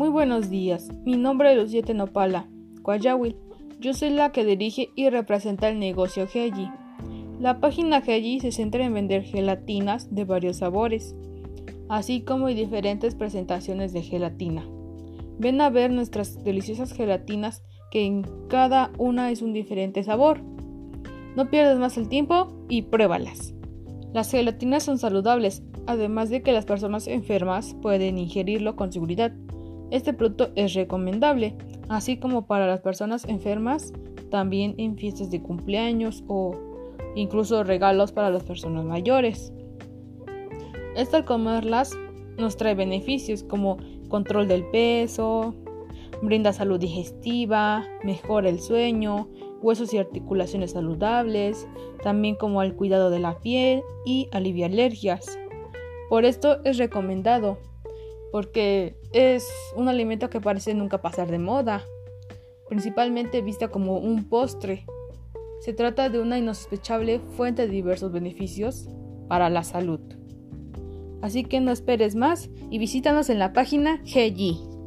Muy buenos días, mi nombre es Luciete Nopala, Guayawil. Yo soy la que dirige y representa el negocio Heji. La página Heji se centra en vender gelatinas de varios sabores, así como en diferentes presentaciones de gelatina. Ven a ver nuestras deliciosas gelatinas que en cada una es un diferente sabor. No pierdas más el tiempo y pruébalas. Las gelatinas son saludables, además de que las personas enfermas pueden ingerirlo con seguridad. Este producto es recomendable, así como para las personas enfermas, también en fiestas de cumpleaños o incluso regalos para las personas mayores. Esta al comerlas nos trae beneficios como control del peso, brinda salud digestiva, mejora el sueño, huesos y articulaciones saludables, también como el cuidado de la piel y alivia alergias. Por esto es recomendado porque es un alimento que parece nunca pasar de moda, principalmente vista como un postre. Se trata de una insospechable fuente de diversos beneficios para la salud. Así que no esperes más y visítanos en la página GG.